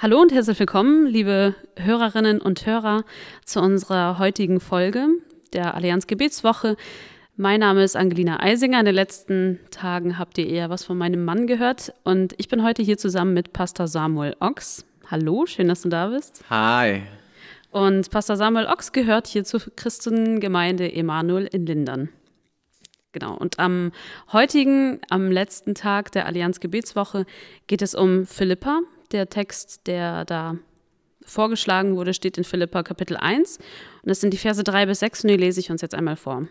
Hallo und herzlich willkommen, liebe Hörerinnen und Hörer, zu unserer heutigen Folge der Allianz Gebetswoche. Mein Name ist Angelina Eisinger. In den letzten Tagen habt ihr eher was von meinem Mann gehört und ich bin heute hier zusammen mit Pastor Samuel Ochs. Hallo, schön, dass du da bist. Hi. Und Pastor Samuel Ochs gehört hier zur Christengemeinde Emanuel in Lindern. Genau. Und am heutigen, am letzten Tag der Allianz Gebetswoche geht es um Philippa, der Text, der da vorgeschlagen wurde, steht in Philippa Kapitel 1 und das sind die Verse 3 bis 6 und die lese ich uns jetzt einmal vor.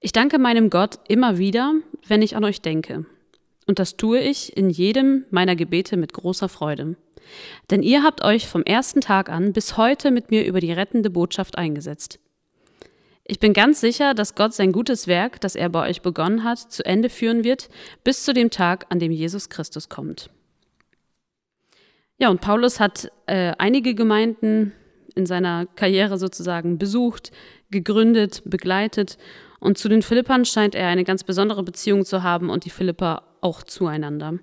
Ich danke meinem Gott immer wieder, wenn ich an euch denke. Und das tue ich in jedem meiner Gebete mit großer Freude. Denn ihr habt euch vom ersten Tag an bis heute mit mir über die rettende Botschaft eingesetzt. Ich bin ganz sicher, dass Gott sein gutes Werk, das er bei euch begonnen hat, zu Ende führen wird, bis zu dem Tag, an dem Jesus Christus kommt. Ja, und Paulus hat äh, einige Gemeinden in seiner Karriere sozusagen besucht, gegründet, begleitet. Und zu den Philippern scheint er eine ganz besondere Beziehung zu haben und die Philipper auch zueinander.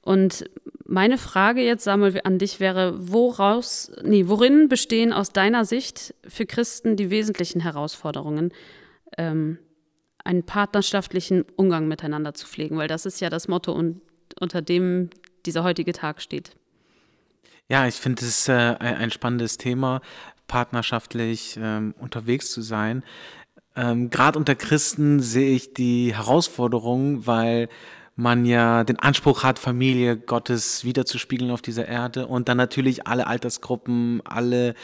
Und meine Frage jetzt, Samuel, an dich wäre, woraus, nee, worin bestehen aus deiner Sicht für Christen die wesentlichen Herausforderungen, ähm, einen partnerschaftlichen Umgang miteinander zu pflegen? Weil das ist ja das Motto, unter dem dieser heutige Tag steht. Ja, ich finde es äh, ein spannendes Thema, partnerschaftlich ähm, unterwegs zu sein. Ähm, Gerade unter Christen sehe ich die Herausforderung, weil man ja den Anspruch hat, Familie Gottes wiederzuspiegeln auf dieser Erde und dann natürlich alle Altersgruppen, alle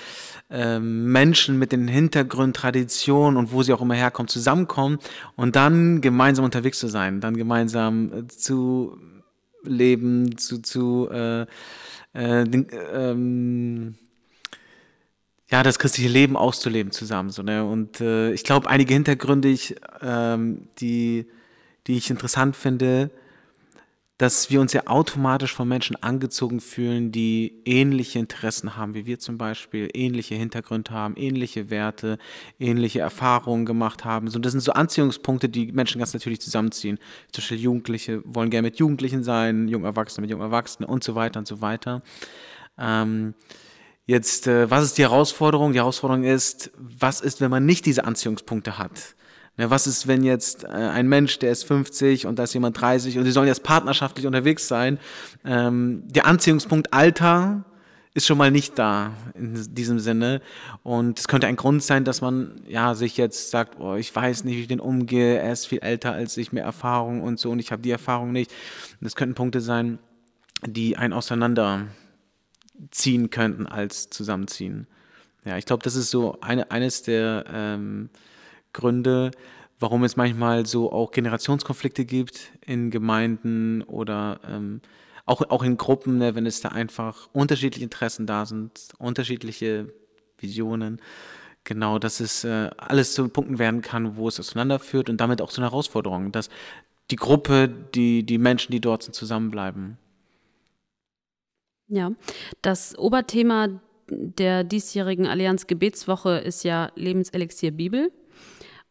ähm, Menschen mit den Hintergrund, Traditionen und wo sie auch immer herkommen, zusammenkommen und dann gemeinsam unterwegs zu sein, dann gemeinsam äh, zu leben, zu, zu äh, äh, ähm, ja, das christliche Leben auszuleben zusammen. So, ne? Und äh, ich glaube, einige Hintergründe, ich, ähm, die, die ich interessant finde, dass wir uns ja automatisch von Menschen angezogen fühlen, die ähnliche Interessen haben wie wir zum Beispiel, ähnliche Hintergründe haben, ähnliche Werte, ähnliche Erfahrungen gemacht haben. So, das sind so Anziehungspunkte, die Menschen ganz natürlich zusammenziehen. Zum Beispiel Jugendliche wollen gerne mit Jugendlichen sein, junge Erwachsene mit jungen Erwachsenen und so weiter und so weiter. Ähm, jetzt, äh, was ist die Herausforderung? Die Herausforderung ist, was ist, wenn man nicht diese Anziehungspunkte hat? Ne, was ist, wenn jetzt äh, ein Mensch, der ist 50 und da ist jemand 30 und die sollen jetzt partnerschaftlich unterwegs sein? Ähm, der Anziehungspunkt Alter ist schon mal nicht da in diesem Sinne. Und es könnte ein Grund sein, dass man ja sich jetzt sagt, oh, ich weiß nicht, wie ich den umgehe, er ist viel älter als ich, mehr Erfahrung und so und ich habe die Erfahrung nicht. Und das könnten Punkte sein, die einen auseinanderziehen könnten als zusammenziehen. Ja, ich glaube, das ist so eine, eines der ähm, Gründe, warum es manchmal so auch Generationskonflikte gibt in Gemeinden oder ähm, auch, auch in Gruppen, ne, wenn es da einfach unterschiedliche Interessen da sind, unterschiedliche Visionen. Genau, dass es äh, alles zu Punkten werden kann, wo es auseinanderführt und damit auch zu einer Herausforderung, dass die Gruppe, die, die Menschen, die dort sind, zusammenbleiben. Ja, das Oberthema der diesjährigen Allianz Gebetswoche ist ja Lebenselixier Bibel.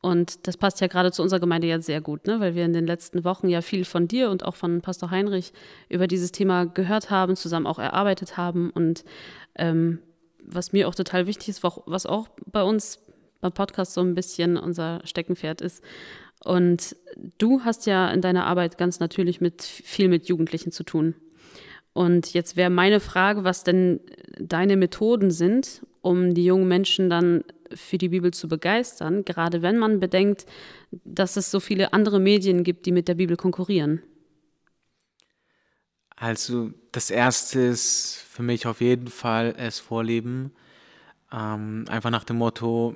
Und das passt ja gerade zu unserer Gemeinde jetzt sehr gut, ne? weil wir in den letzten Wochen ja viel von dir und auch von Pastor Heinrich über dieses Thema gehört haben, zusammen auch erarbeitet haben. Und ähm, was mir auch total wichtig ist, was auch bei uns beim Podcast so ein bisschen unser Steckenpferd ist. Und du hast ja in deiner Arbeit ganz natürlich mit viel mit Jugendlichen zu tun. Und jetzt wäre meine Frage, was denn deine Methoden sind, um die jungen Menschen dann für die Bibel zu begeistern, gerade wenn man bedenkt, dass es so viele andere Medien gibt, die mit der Bibel konkurrieren? Also das Erste ist für mich auf jeden Fall es vorleben. Ähm, einfach nach dem Motto,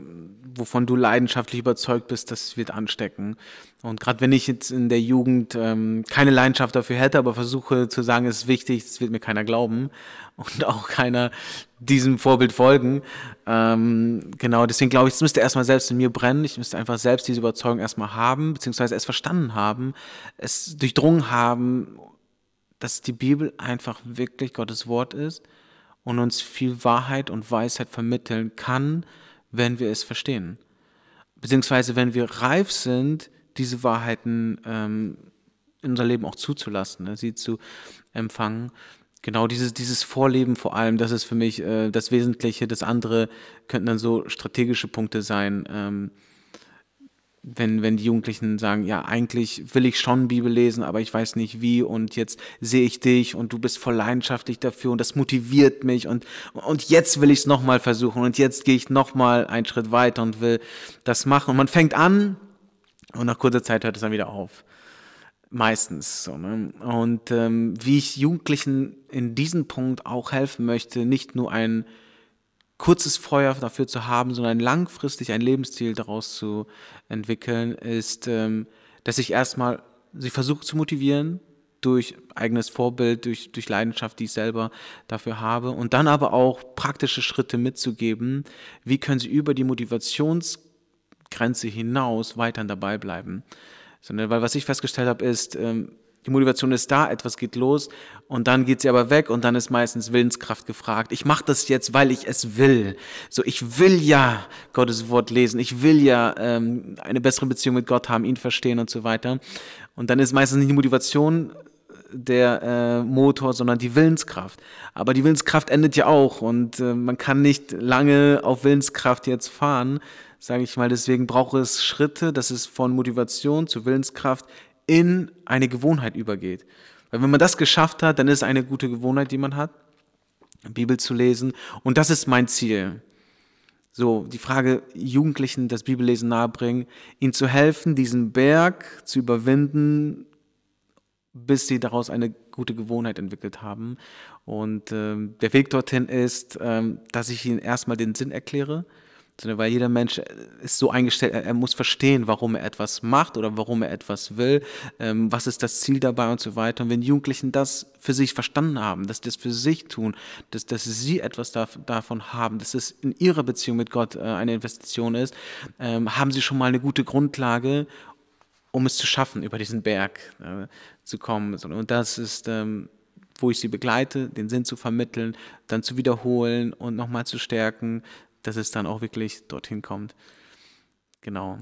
wovon du leidenschaftlich überzeugt bist, das wird anstecken. Und gerade wenn ich jetzt in der Jugend ähm, keine Leidenschaft dafür hätte, aber versuche zu sagen, es ist wichtig, das wird mir keiner glauben und auch keiner diesem Vorbild folgen. Ähm, genau, deswegen glaube ich, es müsste erstmal selbst in mir brennen. Ich müsste einfach selbst diese Überzeugung erstmal haben, beziehungsweise es verstanden haben, es durchdrungen haben, dass die Bibel einfach wirklich Gottes Wort ist und uns viel Wahrheit und Weisheit vermitteln kann, wenn wir es verstehen. Beziehungsweise wenn wir reif sind, diese Wahrheiten ähm, in unser Leben auch zuzulassen, ne, sie zu empfangen. Genau, dieses, dieses Vorleben vor allem, das ist für mich äh, das Wesentliche. Das andere könnten dann so strategische Punkte sein. Ähm, wenn, wenn die Jugendlichen sagen, ja, eigentlich will ich schon Bibel lesen, aber ich weiß nicht wie und jetzt sehe ich dich und du bist voll leidenschaftlich dafür und das motiviert mich und, und jetzt will ich es nochmal versuchen und jetzt gehe ich nochmal einen Schritt weiter und will das machen. Und man fängt an und nach kurzer Zeit hört es dann wieder auf. Meistens. So, ne? Und ähm, wie ich Jugendlichen in diesem Punkt auch helfen möchte, nicht nur ein kurzes Feuer dafür zu haben, sondern langfristig ein Lebensziel daraus zu entwickeln, ist, ähm, dass ich erstmal sie versuche zu motivieren durch eigenes Vorbild, durch, durch Leidenschaft, die ich selber dafür habe. Und dann aber auch praktische Schritte mitzugeben, wie können sie über die Motivationsgrenze hinaus weiterhin dabei bleiben? Sondern weil was ich festgestellt habe, ist, ähm, die Motivation ist da, etwas geht los und dann geht sie aber weg und dann ist meistens Willenskraft gefragt. Ich mache das jetzt, weil ich es will. So, ich will ja Gottes Wort lesen, ich will ja ähm, eine bessere Beziehung mit Gott haben, ihn verstehen und so weiter. Und dann ist meistens nicht die Motivation der äh, Motor, sondern die Willenskraft. Aber die Willenskraft endet ja auch und äh, man kann nicht lange auf Willenskraft jetzt fahren, sage ich mal. Deswegen braucht es Schritte, dass es von Motivation zu Willenskraft in eine Gewohnheit übergeht. Weil wenn man das geschafft hat, dann ist es eine gute Gewohnheit, die man hat, Bibel zu lesen. Und das ist mein Ziel. So, die Frage, Jugendlichen das Bibellesen nahebringen, ihnen zu helfen, diesen Berg zu überwinden, bis sie daraus eine gute Gewohnheit entwickelt haben. Und ähm, der Weg dorthin ist, ähm, dass ich ihnen erstmal den Sinn erkläre, sondern weil jeder Mensch ist so eingestellt, er, er, muss verstehen, warum er etwas macht oder warum er etwas will, ähm, was ist das Ziel dabei und so weiter. Und wenn Jugendlichen das für sich verstanden haben, dass sie das für sich tun, dass, dass sie etwas da, davon haben, dass es in ihrer Beziehung mit Gott äh, eine Investition ist, ähm, haben sie schon mal eine gute Grundlage, um es zu schaffen, über diesen Berg äh, zu kommen. Und das ist ähm, wo ich sie begleite, den Sinn zu vermitteln, dann zu wiederholen und nochmal zu stärken, dass es dann auch wirklich dorthin kommt. Genau.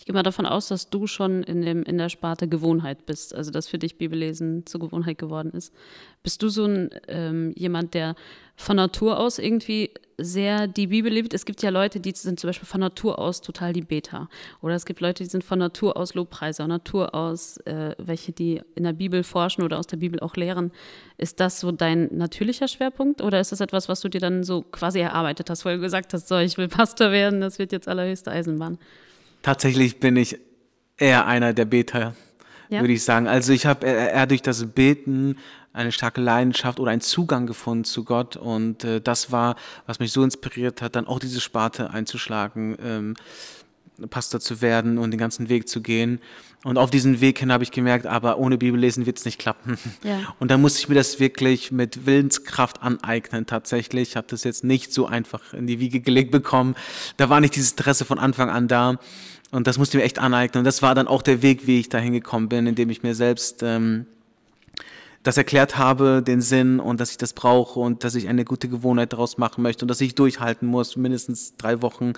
Ich gehe mal davon aus, dass du schon in, dem, in der Sparte Gewohnheit bist, also dass für dich Bibellesen zur Gewohnheit geworden ist. Bist du so ein ähm, jemand, der von Natur aus irgendwie sehr die Bibel liebt? Es gibt ja Leute, die sind zum Beispiel von Natur aus total die Beta. Oder es gibt Leute, die sind von Natur aus Lobpreiser, Natur aus äh, welche, die in der Bibel forschen oder aus der Bibel auch lehren. Ist das so dein natürlicher Schwerpunkt oder ist das etwas, was du dir dann so quasi erarbeitet hast, weil du gesagt hast, so, ich will Pastor werden, das wird jetzt allerhöchste Eisenbahn? Tatsächlich bin ich eher einer der Beter, ja. würde ich sagen. Also ich habe eher durch das Beten eine starke Leidenschaft oder einen Zugang gefunden zu Gott und äh, das war, was mich so inspiriert hat, dann auch diese Sparte einzuschlagen, ähm, Pastor zu werden und den ganzen Weg zu gehen. Und auf diesen Weg hin habe ich gemerkt, aber ohne Bibellesen wird es nicht klappen. Ja. Und dann musste ich mir das wirklich mit Willenskraft aneignen. Tatsächlich Ich habe das jetzt nicht so einfach in die Wiege gelegt bekommen. Da war nicht dieses Interesse von Anfang an da. Und das musste ich mir echt aneignen. Und das war dann auch der Weg, wie ich da hingekommen bin, indem ich mir selbst ähm, das erklärt habe, den Sinn und dass ich das brauche und dass ich eine gute Gewohnheit daraus machen möchte und dass ich durchhalten muss, mindestens drei Wochen,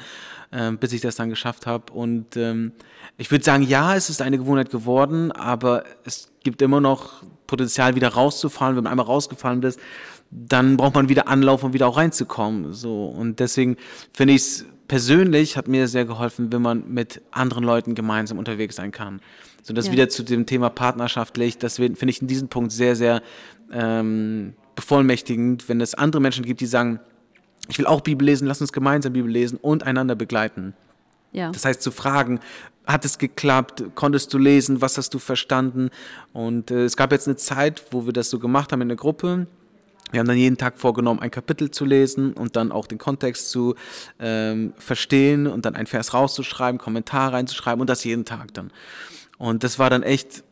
äh, bis ich das dann geschafft habe. Und ähm, ich würde sagen, ja, es ist eine Gewohnheit geworden, aber es gibt immer noch Potenzial, wieder rauszufallen. Wenn man einmal rausgefallen ist, dann braucht man wieder Anlauf, um wieder auch reinzukommen. So und deswegen finde ich es persönlich hat mir sehr geholfen, wenn man mit anderen Leuten gemeinsam unterwegs sein kann. So das ja. wieder zu dem Thema partnerschaftlich, das finde ich in diesem Punkt sehr, sehr ähm, bevollmächtigend, wenn es andere Menschen gibt, die sagen, ich will auch Bibel lesen, lass uns gemeinsam Bibel lesen und einander begleiten. Ja. Das heißt, zu fragen, hat es geklappt? Konntest du lesen? Was hast du verstanden? Und äh, es gab jetzt eine Zeit, wo wir das so gemacht haben in der Gruppe. Wir haben dann jeden Tag vorgenommen, ein Kapitel zu lesen und dann auch den Kontext zu ähm, verstehen und dann ein Vers rauszuschreiben, Kommentar reinzuschreiben und das jeden Tag dann. Und das war dann echt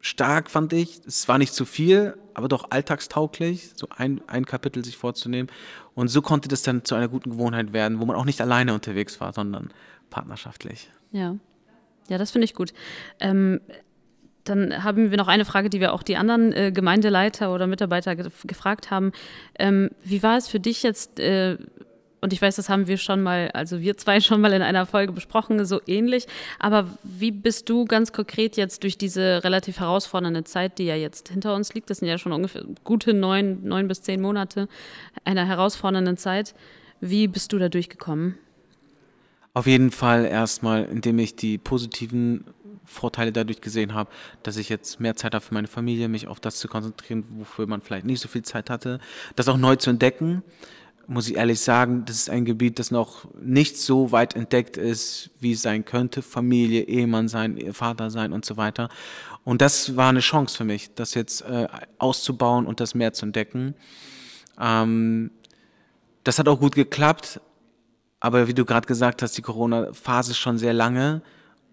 stark, fand ich. Es war nicht zu viel, aber doch alltagstauglich, so ein, ein Kapitel sich vorzunehmen. Und so konnte das dann zu einer guten Gewohnheit werden, wo man auch nicht alleine unterwegs war, sondern partnerschaftlich. Ja, ja, das finde ich gut. Ähm, dann haben wir noch eine Frage, die wir auch die anderen äh, Gemeindeleiter oder Mitarbeiter ge gefragt haben. Ähm, wie war es für dich jetzt, äh, und ich weiß, das haben wir schon mal, also wir zwei schon mal in einer Folge besprochen, so ähnlich. Aber wie bist du ganz konkret jetzt durch diese relativ herausfordernde Zeit, die ja jetzt hinter uns liegt, das sind ja schon ungefähr gute neun, neun bis zehn Monate einer herausfordernden Zeit, wie bist du da durchgekommen? Auf jeden Fall erstmal, indem ich die positiven Vorteile dadurch gesehen habe, dass ich jetzt mehr Zeit habe für meine Familie, mich auf das zu konzentrieren, wofür man vielleicht nicht so viel Zeit hatte, das auch neu zu entdecken muss ich ehrlich sagen, das ist ein Gebiet, das noch nicht so weit entdeckt ist, wie es sein könnte. Familie, Ehemann sein, Vater sein und so weiter. Und das war eine Chance für mich, das jetzt äh, auszubauen und das mehr zu entdecken. Ähm, das hat auch gut geklappt, aber wie du gerade gesagt hast, die Corona-Phase ist schon sehr lange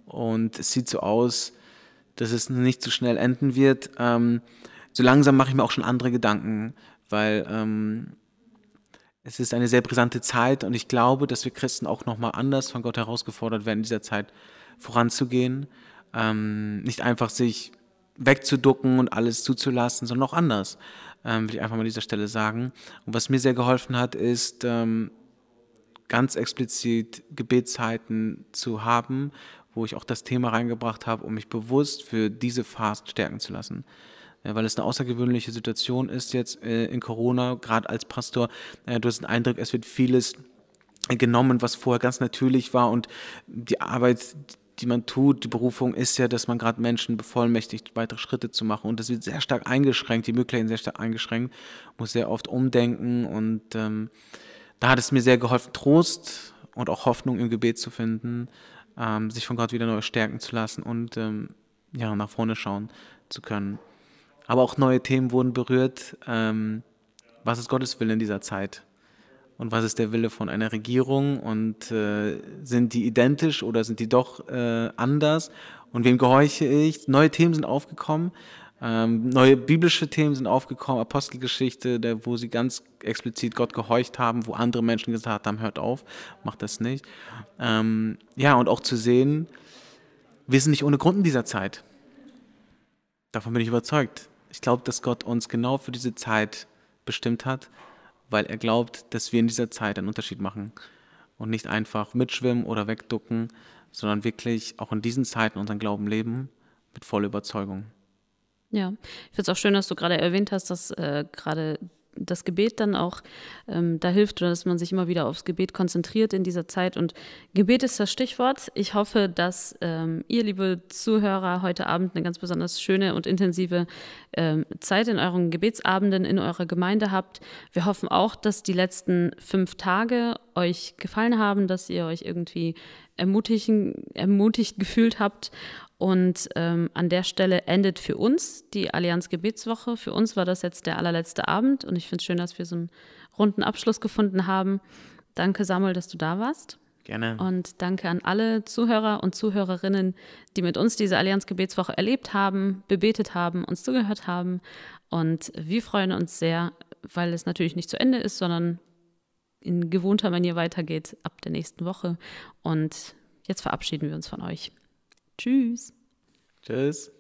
und es sieht so aus, dass es nicht so schnell enden wird. Ähm, so langsam mache ich mir auch schon andere Gedanken, weil ähm, es ist eine sehr brisante Zeit und ich glaube, dass wir Christen auch nochmal anders von Gott herausgefordert werden, in dieser Zeit voranzugehen. Ähm, nicht einfach sich wegzuducken und alles zuzulassen, sondern auch anders, ähm, will ich einfach mal an dieser Stelle sagen. Und was mir sehr geholfen hat, ist ähm, ganz explizit Gebetszeiten zu haben, wo ich auch das Thema reingebracht habe, um mich bewusst für diese Fast stärken zu lassen weil es eine außergewöhnliche Situation ist jetzt äh, in Corona, gerade als Pastor. Äh, du hast den Eindruck, es wird vieles genommen, was vorher ganz natürlich war und die Arbeit, die man tut, die Berufung ist ja, dass man gerade Menschen bevollmächtigt, weitere Schritte zu machen. Und das wird sehr stark eingeschränkt, die Möglichkeiten sehr stark eingeschränkt, muss sehr oft umdenken. Und ähm, da hat es mir sehr geholfen, Trost und auch Hoffnung im Gebet zu finden, ähm, sich von Gott wieder neu stärken zu lassen und ähm, ja, nach vorne schauen zu können. Aber auch neue Themen wurden berührt. Ähm, was ist Gottes Wille in dieser Zeit? Und was ist der Wille von einer Regierung? Und äh, sind die identisch oder sind die doch äh, anders? Und wem gehorche ich? Neue Themen sind aufgekommen. Ähm, neue biblische Themen sind aufgekommen, Apostelgeschichte, der, wo sie ganz explizit Gott gehorcht haben, wo andere Menschen gesagt haben, hört auf, macht das nicht. Ähm, ja, und auch zu sehen, wir sind nicht ohne Grund in dieser Zeit. Davon bin ich überzeugt. Ich glaube, dass Gott uns genau für diese Zeit bestimmt hat, weil er glaubt, dass wir in dieser Zeit einen Unterschied machen und nicht einfach mitschwimmen oder wegducken, sondern wirklich auch in diesen Zeiten unseren Glauben leben mit voller Überzeugung. Ja, ich finde es auch schön, dass du gerade erwähnt hast, dass äh, gerade das Gebet dann auch ähm, da hilft oder dass man sich immer wieder aufs Gebet konzentriert in dieser Zeit. Und Gebet ist das Stichwort. Ich hoffe, dass ähm, ihr, liebe Zuhörer, heute Abend eine ganz besonders schöne und intensive ähm, Zeit in euren Gebetsabenden in eurer Gemeinde habt. Wir hoffen auch, dass die letzten fünf Tage euch gefallen haben, dass ihr euch irgendwie ermutigen, ermutigt gefühlt habt und ähm, an der Stelle endet für uns die Allianz Gebetswoche. Für uns war das jetzt der allerletzte Abend und ich finde es schön, dass wir so einen runden Abschluss gefunden haben. Danke, Samuel, dass du da warst. Gerne. Und danke an alle Zuhörer und Zuhörerinnen, die mit uns diese Allianz Gebetswoche erlebt haben, bebetet haben, uns zugehört haben. Und wir freuen uns sehr, weil es natürlich nicht zu Ende ist, sondern in gewohnter Manier weitergeht ab der nächsten Woche. Und jetzt verabschieden wir uns von euch. Tschüss. Tschüss.